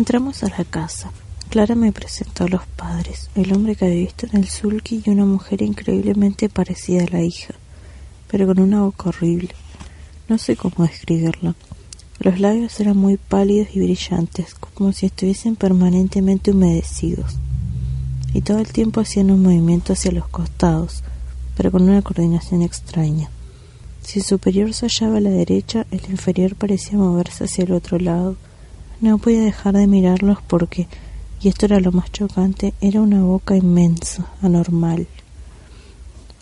Entramos a la casa. Clara me presentó a los padres, el hombre que había visto en el sulky y una mujer increíblemente parecida a la hija, pero con una boca horrible. No sé cómo describirla. Los labios eran muy pálidos y brillantes, como si estuviesen permanentemente humedecidos. Y todo el tiempo hacían un movimiento hacia los costados, pero con una coordinación extraña. Si el superior se hallaba a la derecha, el inferior parecía moverse hacia el otro lado no podía dejar de mirarlos porque, y esto era lo más chocante, era una boca inmensa, anormal.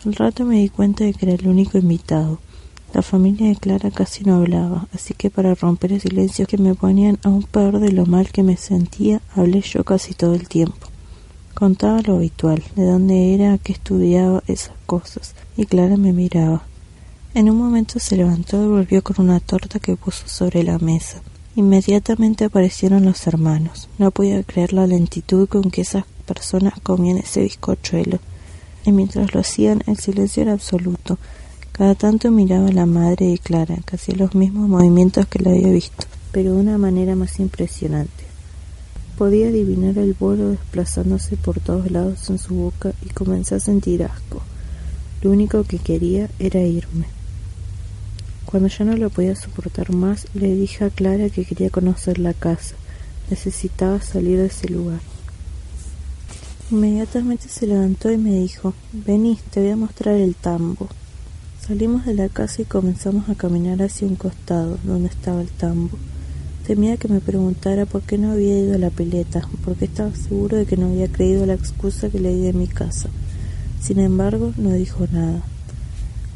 Al rato me di cuenta de que era el único invitado. La familia de Clara casi no hablaba, así que para romper el silencio que me ponían aún peor de lo mal que me sentía, hablé yo casi todo el tiempo. Contaba lo habitual, de dónde era, que estudiaba, esas cosas, y Clara me miraba. En un momento se levantó y volvió con una torta que puso sobre la mesa. Inmediatamente aparecieron los hermanos. No podía creer la lentitud con que esas personas comían ese bizcochuelo. Y mientras lo hacían, el silencio era absoluto. Cada tanto miraba a la madre de Clara, que hacía los mismos movimientos que la había visto, pero de una manera más impresionante. Podía adivinar el bolo desplazándose por todos lados en su boca y comencé a sentir asco. Lo único que quería era irme. Cuando ya no lo podía soportar más, le dije a Clara que quería conocer la casa. Necesitaba salir de ese lugar. Inmediatamente se levantó y me dijo, vení, te voy a mostrar el tambo. Salimos de la casa y comenzamos a caminar hacia un costado, donde estaba el tambo. Temía que me preguntara por qué no había ido a la pileta, porque estaba seguro de que no había creído la excusa que le di de mi casa. Sin embargo, no dijo nada.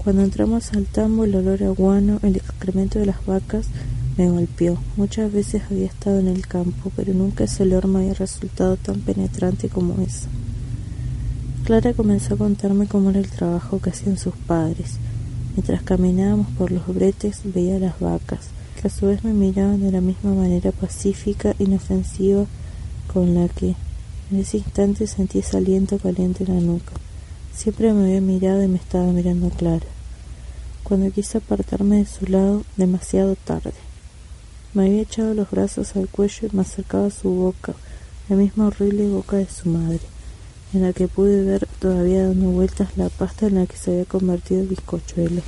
Cuando entramos al tambo, el olor a guano, el excremento de las vacas, me golpeó. Muchas veces había estado en el campo, pero nunca ese olor me había resultado tan penetrante como ese. Clara comenzó a contarme cómo era el trabajo que hacían sus padres. Mientras caminábamos por los bretes, veía las vacas, que a su vez me miraban de la misma manera pacífica, inofensiva, con la que en ese instante sentí ese aliento caliente en la nuca. Siempre me había mirado y me estaba mirando Clara. Cuando quise apartarme de su lado, demasiado tarde. Me había echado los brazos al cuello y me acercaba a su boca, la misma horrible boca de su madre, en la que pude ver todavía dando vueltas la pasta en la que se había convertido el bizcochuelo.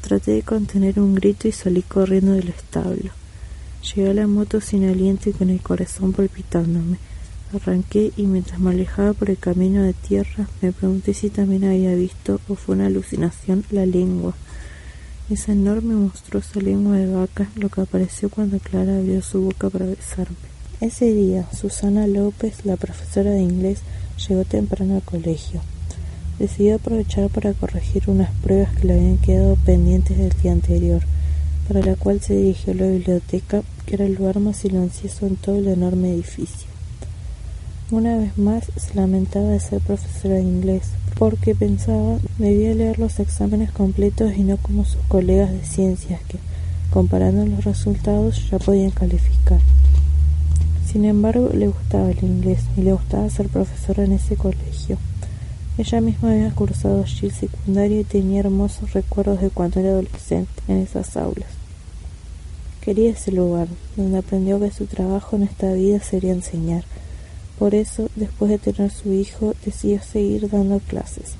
Traté de contener un grito y salí corriendo del establo. Llegué a la moto sin aliento y con el corazón palpitándome. Arranqué y mientras me alejaba por el camino de tierra me pregunté si también había visto o fue una alucinación la lengua. Esa enorme monstruosa lengua de vaca, lo que apareció cuando Clara abrió su boca para besarme. Ese día, Susana López, la profesora de inglés, llegó temprano al colegio. Decidió aprovechar para corregir unas pruebas que le habían quedado pendientes del día anterior, para la cual se dirigió a la biblioteca, que era el lugar más silencioso en todo el enorme edificio. Una vez más se lamentaba de ser profesora de inglés, porque pensaba debía leer los exámenes completos y no como sus colegas de ciencias que, comparando los resultados, ya podían calificar. Sin embargo, le gustaba el inglés y le gustaba ser profesora en ese colegio. Ella misma había cursado allí el secundario y tenía hermosos recuerdos de cuando era adolescente en esas aulas. Quería ese lugar, donde aprendió que su trabajo en esta vida sería enseñar, por eso, después de tener su hijo, decidió seguir dando clases,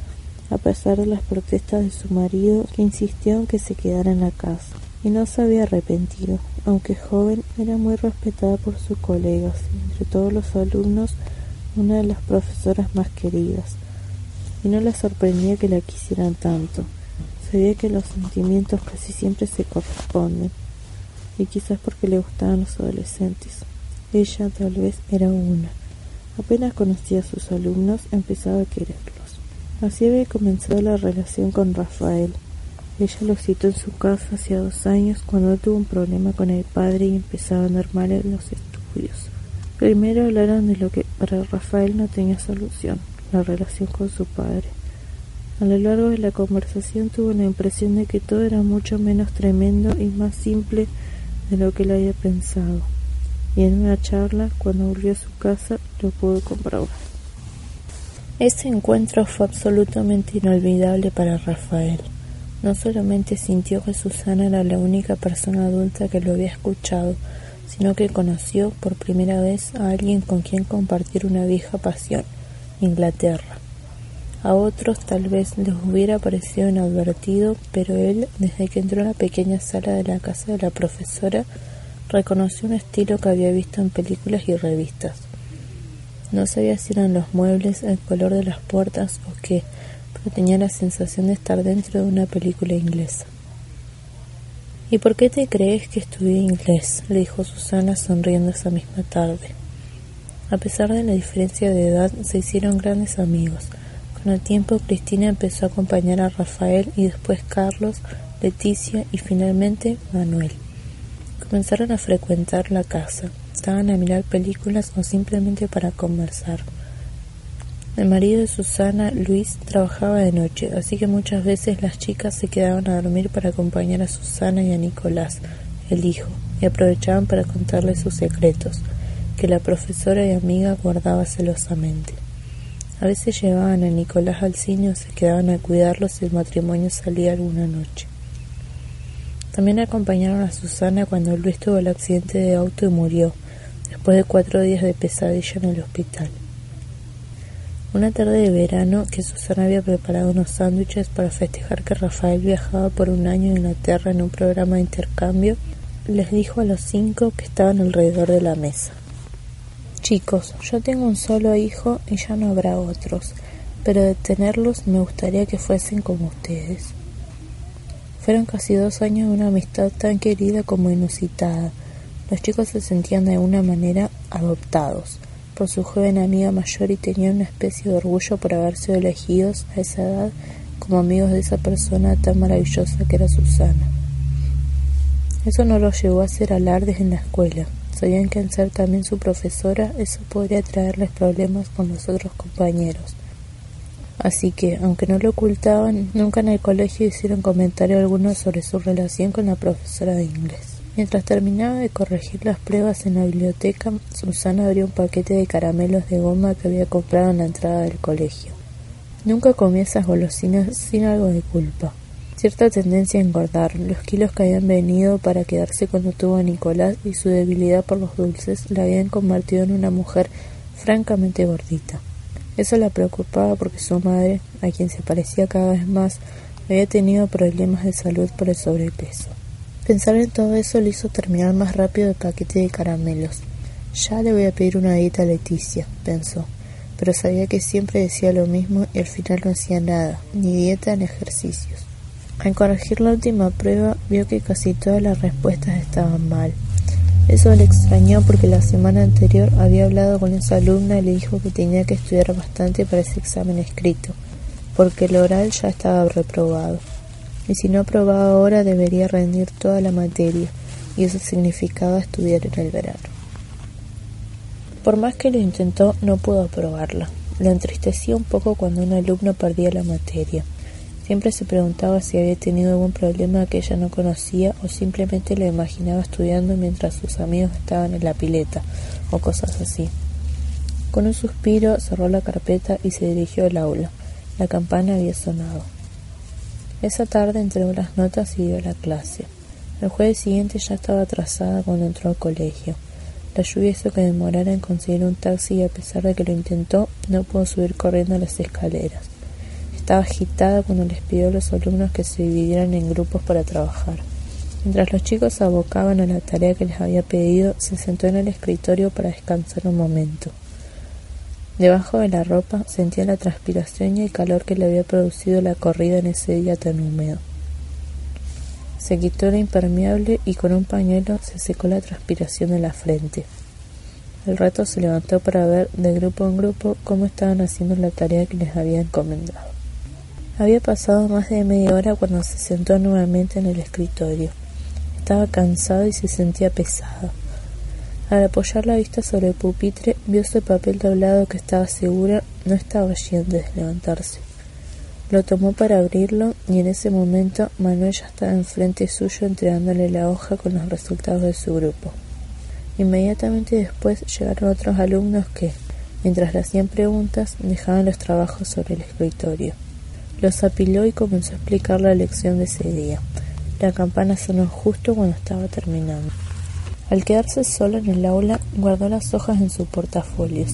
a pesar de las protestas de su marido, que insistió en que se quedara en la casa. Y no se había arrepentido. Aunque joven, era muy respetada por sus colegas entre todos los alumnos una de las profesoras más queridas. Y no le sorprendía que la quisieran tanto. Sabía que los sentimientos casi siempre se corresponden, y quizás porque le gustaban los adolescentes. Ella tal vez era una. Apenas conocía a sus alumnos, empezaba a quererlos. Así había comenzado la relación con Rafael. Ella lo citó en su casa hacía dos años cuando tuvo un problema con el padre y empezaba a andar mal en los estudios. Primero hablaron de lo que para Rafael no tenía solución, la relación con su padre. A lo largo de la conversación tuvo la impresión de que todo era mucho menos tremendo y más simple de lo que él había pensado. Y en una charla, cuando volvió a su casa, lo pudo comprobar. Ese encuentro fue absolutamente inolvidable para Rafael. No solamente sintió que Susana era la única persona adulta que lo había escuchado, sino que conoció por primera vez a alguien con quien compartir una vieja pasión, Inglaterra. A otros tal vez les hubiera parecido inadvertido, pero él, desde que entró en la pequeña sala de la casa de la profesora, reconoció un estilo que había visto en películas y revistas. No sabía si eran los muebles, el color de las puertas o qué, pero tenía la sensación de estar dentro de una película inglesa. ¿Y por qué te crees que estudié inglés? le dijo Susana sonriendo esa misma tarde. A pesar de la diferencia de edad, se hicieron grandes amigos. Con el tiempo, Cristina empezó a acompañar a Rafael y después Carlos, Leticia y finalmente Manuel. Comenzaron a frecuentar la casa, estaban a mirar películas o simplemente para conversar. El marido de Susana, Luis, trabajaba de noche, así que muchas veces las chicas se quedaban a dormir para acompañar a Susana y a Nicolás, el hijo, y aprovechaban para contarle sus secretos, que la profesora y amiga guardaba celosamente. A veces llevaban a Nicolás al cine o se quedaban a cuidarlo si el matrimonio salía alguna noche. También acompañaron a Susana cuando Luis tuvo el accidente de auto y murió, después de cuatro días de pesadilla en el hospital. Una tarde de verano que Susana había preparado unos sándwiches para festejar que Rafael viajaba por un año a Inglaterra en un programa de intercambio, les dijo a los cinco que estaban alrededor de la mesa. Chicos, yo tengo un solo hijo y ya no habrá otros, pero de tenerlos me gustaría que fuesen como ustedes. Fueron casi dos años de una amistad tan querida como inusitada. Los chicos se sentían de alguna manera adoptados por su joven amiga mayor y tenían una especie de orgullo por haber sido elegidos a esa edad como amigos de esa persona tan maravillosa que era Susana. Eso no los llevó a hacer alardes en la escuela. Sabían que al ser también su profesora eso podría traerles problemas con los otros compañeros. Así que, aunque no lo ocultaban, nunca en el colegio hicieron comentario alguno sobre su relación con la profesora de inglés. Mientras terminaba de corregir las pruebas en la biblioteca, Susana abrió un paquete de caramelos de goma que había comprado en la entrada del colegio. Nunca comía esas golosinas sin algo de culpa. Cierta tendencia a engordar, los kilos que habían venido para quedarse cuando tuvo a Nicolás y su debilidad por los dulces la habían convertido en una mujer francamente gordita. Eso la preocupaba porque su madre, a quien se parecía cada vez más, había tenido problemas de salud por el sobrepeso. Pensar en todo eso le hizo terminar más rápido el paquete de caramelos. Ya le voy a pedir una dieta a Leticia, pensó, pero sabía que siempre decía lo mismo y al final no hacía nada, ni dieta ni ejercicios. Al corregir la última prueba, vio que casi todas las respuestas estaban mal. Eso le extrañó porque la semana anterior había hablado con esa alumna y le dijo que tenía que estudiar bastante para ese examen escrito, porque el oral ya estaba reprobado y si no aprobaba ahora debería rendir toda la materia, y eso significaba estudiar en el verano. Por más que lo intentó, no pudo aprobarla. Le entristecía un poco cuando un alumno perdía la materia. Siempre se preguntaba si había tenido algún problema que ella no conocía o simplemente lo imaginaba estudiando mientras sus amigos estaban en la pileta o cosas así. Con un suspiro cerró la carpeta y se dirigió al aula. La campana había sonado. Esa tarde entregó las notas y dio la clase. El jueves siguiente ya estaba atrasada cuando entró al colegio. La lluvia hizo que demorara en conseguir un taxi y a pesar de que lo intentó, no pudo subir corriendo las escaleras. Estaba agitada cuando les pidió a los alumnos que se dividieran en grupos para trabajar. Mientras los chicos abocaban a la tarea que les había pedido, se sentó en el escritorio para descansar un momento. Debajo de la ropa sentía la transpiración y el calor que le había producido la corrida en ese día tan húmedo. Se quitó la impermeable y con un pañuelo se secó la transpiración de la frente. El rato se levantó para ver de grupo en grupo cómo estaban haciendo la tarea que les había encomendado. Había pasado más de media hora cuando se sentó nuevamente en el escritorio. Estaba cansado y se sentía pesado. Al apoyar la vista sobre el pupitre, vio su papel doblado que estaba segura no estaba antes de levantarse. Lo tomó para abrirlo y en ese momento Manuel ya estaba enfrente suyo entregándole la hoja con los resultados de su grupo. Inmediatamente después llegaron otros alumnos que, mientras le hacían preguntas, dejaban los trabajos sobre el escritorio. Los apiló y comenzó a explicar la lección de ese día. La campana sonó justo cuando estaba terminando. Al quedarse solo en el aula, guardó las hojas en su portafolios,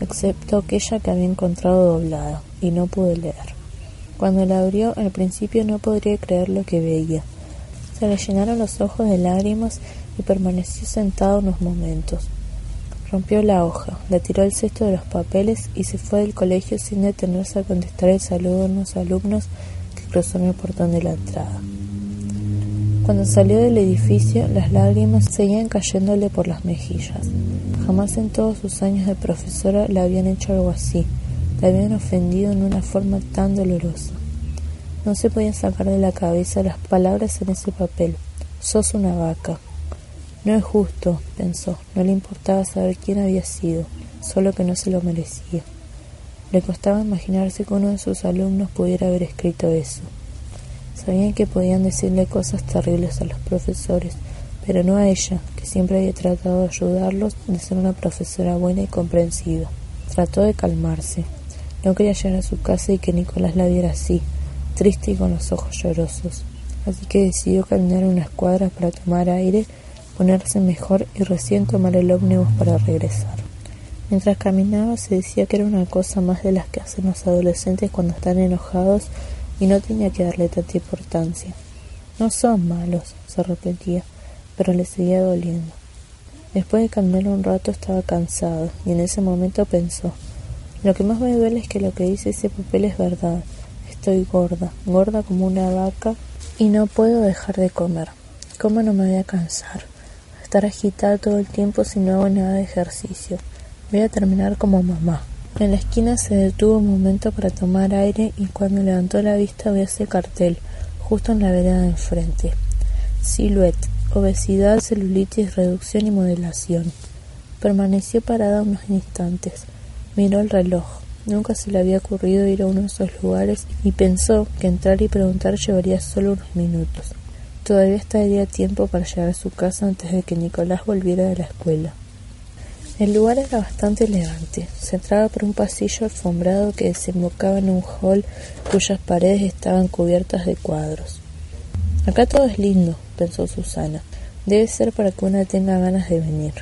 excepto aquella que había encontrado doblada, y no pudo leer. Cuando la abrió, al principio no podría creer lo que veía. Se le llenaron los ojos de lágrimas y permaneció sentado unos momentos. Rompió la hoja, le tiró el cesto de los papeles y se fue del colegio sin detenerse a contestar el saludo de unos alumnos que cruzaron el portón de la entrada. Cuando salió del edificio, las lágrimas seguían cayéndole por las mejillas. Jamás en todos sus años de profesora le habían hecho algo así, le habían ofendido en una forma tan dolorosa. No se podían sacar de la cabeza las palabras en ese papel. Sos una vaca. No es justo, pensó, no le importaba saber quién había sido, solo que no se lo merecía. Le costaba imaginarse que uno de sus alumnos pudiera haber escrito eso. Sabían que podían decirle cosas terribles a los profesores, pero no a ella, que siempre había tratado de ayudarlos, de ser una profesora buena y comprensiva. Trató de calmarse. No quería llegar a su casa y que Nicolás la viera así, triste y con los ojos llorosos. Así que decidió caminar unas cuadras para tomar aire, ponerse mejor y recién tomar el ómnibus para regresar. Mientras caminaba se decía que era una cosa más de las que hacen los adolescentes cuando están enojados y no tenía que darle tanta importancia. No son malos, se repetía, pero le seguía doliendo. Después de caminar un rato estaba cansado y en ese momento pensó, lo que más me duele es que lo que dice ese papel es verdad. Estoy gorda, gorda como una vaca y no puedo dejar de comer. ¿Cómo no me voy a cansar? Estar agitada todo el tiempo si no hago nada de ejercicio. Voy a terminar como mamá. En la esquina se detuvo un momento para tomar aire y cuando levantó la vista vio ese cartel, justo en la vereda de enfrente. Silhouette, obesidad, celulitis, reducción y modelación. Permaneció parada unos instantes. Miró el reloj. Nunca se le había ocurrido ir a uno de esos lugares y pensó que entrar y preguntar llevaría solo unos minutos. Todavía estaría tiempo para llegar a su casa antes de que Nicolás volviera de la escuela. El lugar era bastante elegante. Se entraba por un pasillo alfombrado que desembocaba en un hall cuyas paredes estaban cubiertas de cuadros. Acá todo es lindo, pensó Susana. Debe ser para que una tenga ganas de venir.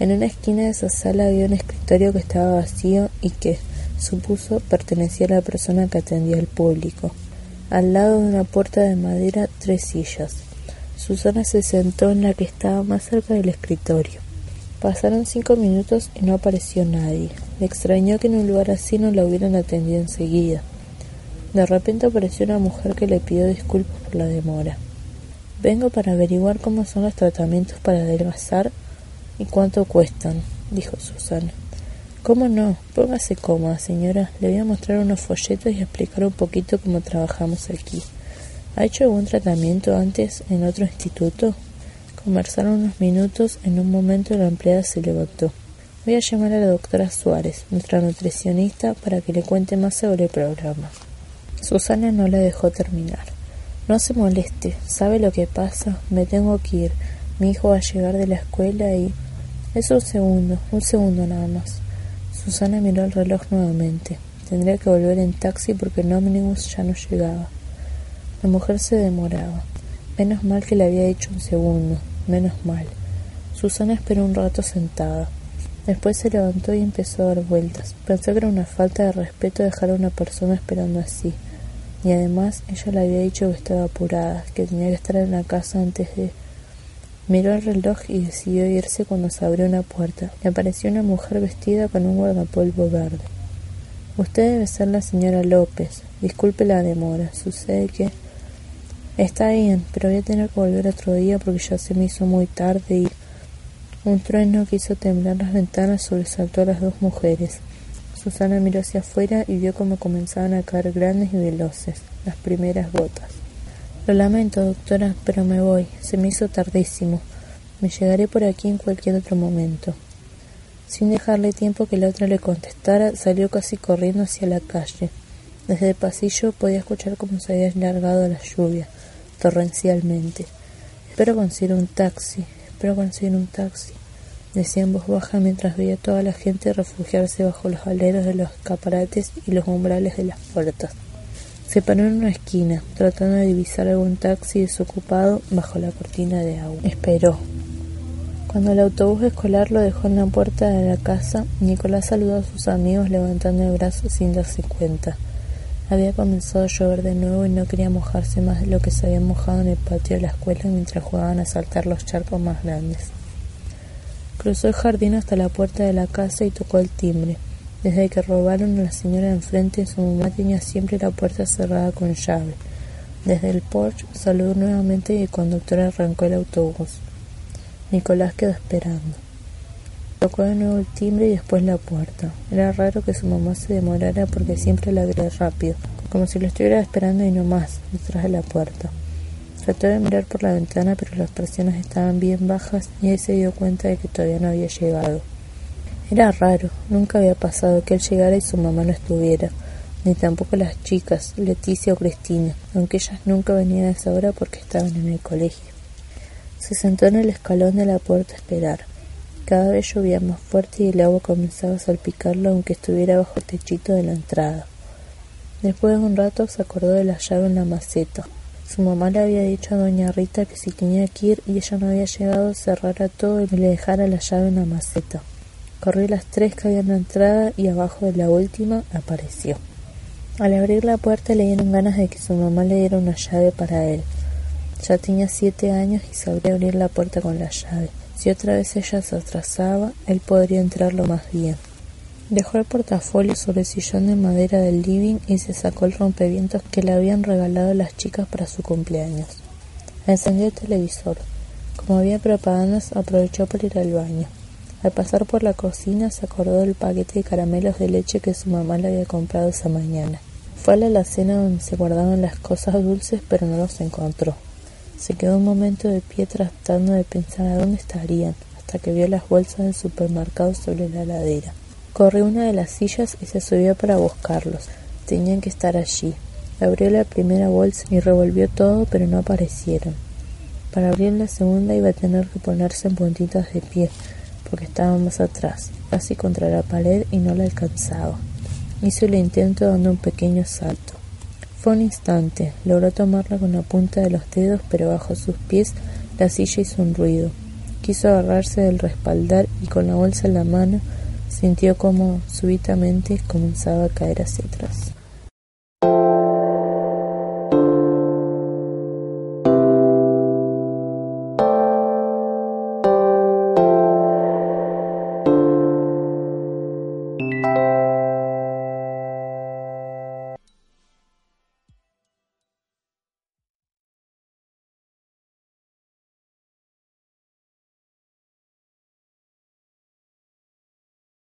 En una esquina de esa sala había un escritorio que estaba vacío y que, supuso, pertenecía a la persona que atendía al público. Al lado de una puerta de madera, tres sillas. Susana se sentó en la que estaba más cerca del escritorio. Pasaron cinco minutos y no apareció nadie. Le extrañó que en un lugar así no la hubieran atendido enseguida. De repente apareció una mujer que le pidió disculpas por la demora. Vengo para averiguar cómo son los tratamientos para adelgazar y cuánto cuestan, dijo Susana. ¿Cómo no? Póngase cómoda, señora. Le voy a mostrar unos folletos y explicar un poquito cómo trabajamos aquí. ¿Ha hecho algún tratamiento antes en otro instituto? Conversaron unos minutos, en un momento la empleada se levantó. Voy a llamar a la doctora Suárez, nuestra nutricionista, para que le cuente más sobre el programa. Susana no la dejó terminar. No se moleste, ¿sabe lo que pasa? Me tengo que ir. Mi hijo va a llegar de la escuela y... Es un segundo, un segundo nada más. Susana miró el reloj nuevamente. Tendría que volver en taxi porque el ómnibus ya no llegaba. La mujer se demoraba. Menos mal que le había dicho un segundo. Menos mal. Susana esperó un rato sentada. Después se levantó y empezó a dar vueltas. Pensó que era una falta de respeto dejar a una persona esperando así. Y además ella le había dicho que estaba apurada, que tenía que estar en la casa antes de... Miró el reloj y decidió irse cuando se abrió una puerta. Le apareció una mujer vestida con un guardapolvo verde. Usted debe ser la señora López. Disculpe la demora. Sucede que... Está bien, pero voy a tener que volver otro día porque ya se me hizo muy tarde y... Un trueno que hizo temblar las ventanas sobresaltó a las dos mujeres. Susana miró hacia afuera y vio cómo comenzaban a caer grandes y veloces las primeras gotas. Lo lamento, doctora, pero me voy. Se me hizo tardísimo. Me llegaré por aquí en cualquier otro momento. Sin dejarle tiempo que la otra le contestara, salió casi corriendo hacia la calle. Desde el pasillo podía escuchar cómo se había largado la lluvia, torrencialmente. Espero conseguir un taxi, espero conseguir un taxi, decía en voz baja mientras veía a toda la gente refugiarse bajo los aleros de los escaparates y los umbrales de las puertas. Se paró en una esquina, tratando de divisar algún taxi desocupado bajo la cortina de agua. Esperó. Cuando el autobús escolar lo dejó en la puerta de la casa, Nicolás saludó a sus amigos levantando el brazo sin darse cuenta. Había comenzado a llover de nuevo y no quería mojarse más de lo que se había mojado en el patio de la escuela mientras jugaban a saltar los charcos más grandes. Cruzó el jardín hasta la puerta de la casa y tocó el timbre. Desde que robaron a la señora de enfrente, su mamá tenía siempre la puerta cerrada con llave. Desde el porche saludó nuevamente y el conductor arrancó el autobús. Nicolás quedó esperando. Tocó de nuevo el timbre y después la puerta. Era raro que su mamá se demorara porque siempre la abría rápido, como si lo estuviera esperando y no más, detrás de la puerta. Trató de mirar por la ventana, pero las persianas estaban bien bajas y ahí se dio cuenta de que todavía no había llegado. Era raro, nunca había pasado que él llegara y su mamá no estuviera, ni tampoco las chicas, Leticia o Cristina, aunque ellas nunca venían a esa hora porque estaban en el colegio. Se sentó en el escalón de la puerta a esperar. Cada vez llovía más fuerte y el agua comenzaba a salpicarlo aunque estuviera bajo el techito de la entrada. Después de un rato se acordó de la llave en la maceta. Su mamá le había dicho a doña Rita que si tenía que ir y ella no había llegado cerrara todo y le dejara la llave en la maceta. Corrió las tres que había en la entrada y abajo de la última apareció. Al abrir la puerta le dieron ganas de que su mamá le diera una llave para él. Ya tenía siete años y sabría abrir la puerta con la llave. Si otra vez ella se atrasaba, él podría entrarlo más bien. Dejó el portafolio sobre el sillón de madera del living y se sacó el rompevientos que le habían regalado las chicas para su cumpleaños. Encendió el televisor. Como había propagandas, aprovechó para ir al baño. Al pasar por la cocina se acordó del paquete de caramelos de leche que su mamá le había comprado esa mañana. Fue a la alacena donde se guardaban las cosas dulces pero no los encontró. Se quedó un momento de pie tratando de pensar a dónde estarían, hasta que vio las bolsas del supermercado sobre la ladera. Corrió una de las sillas y se subió para buscarlos. Tenían que estar allí. Abrió la primera bolsa y revolvió todo, pero no aparecieron. Para abrir la segunda iba a tener que ponerse en puntitas de pie, porque estaba más atrás, casi contra la pared y no la alcanzaba. Hizo el intento dando un pequeño salto. Fue un instante, logró tomarla con la punta de los dedos, pero bajo sus pies la silla hizo un ruido. Quiso agarrarse del respaldar y con la bolsa en la mano sintió como súbitamente comenzaba a caer hacia atrás.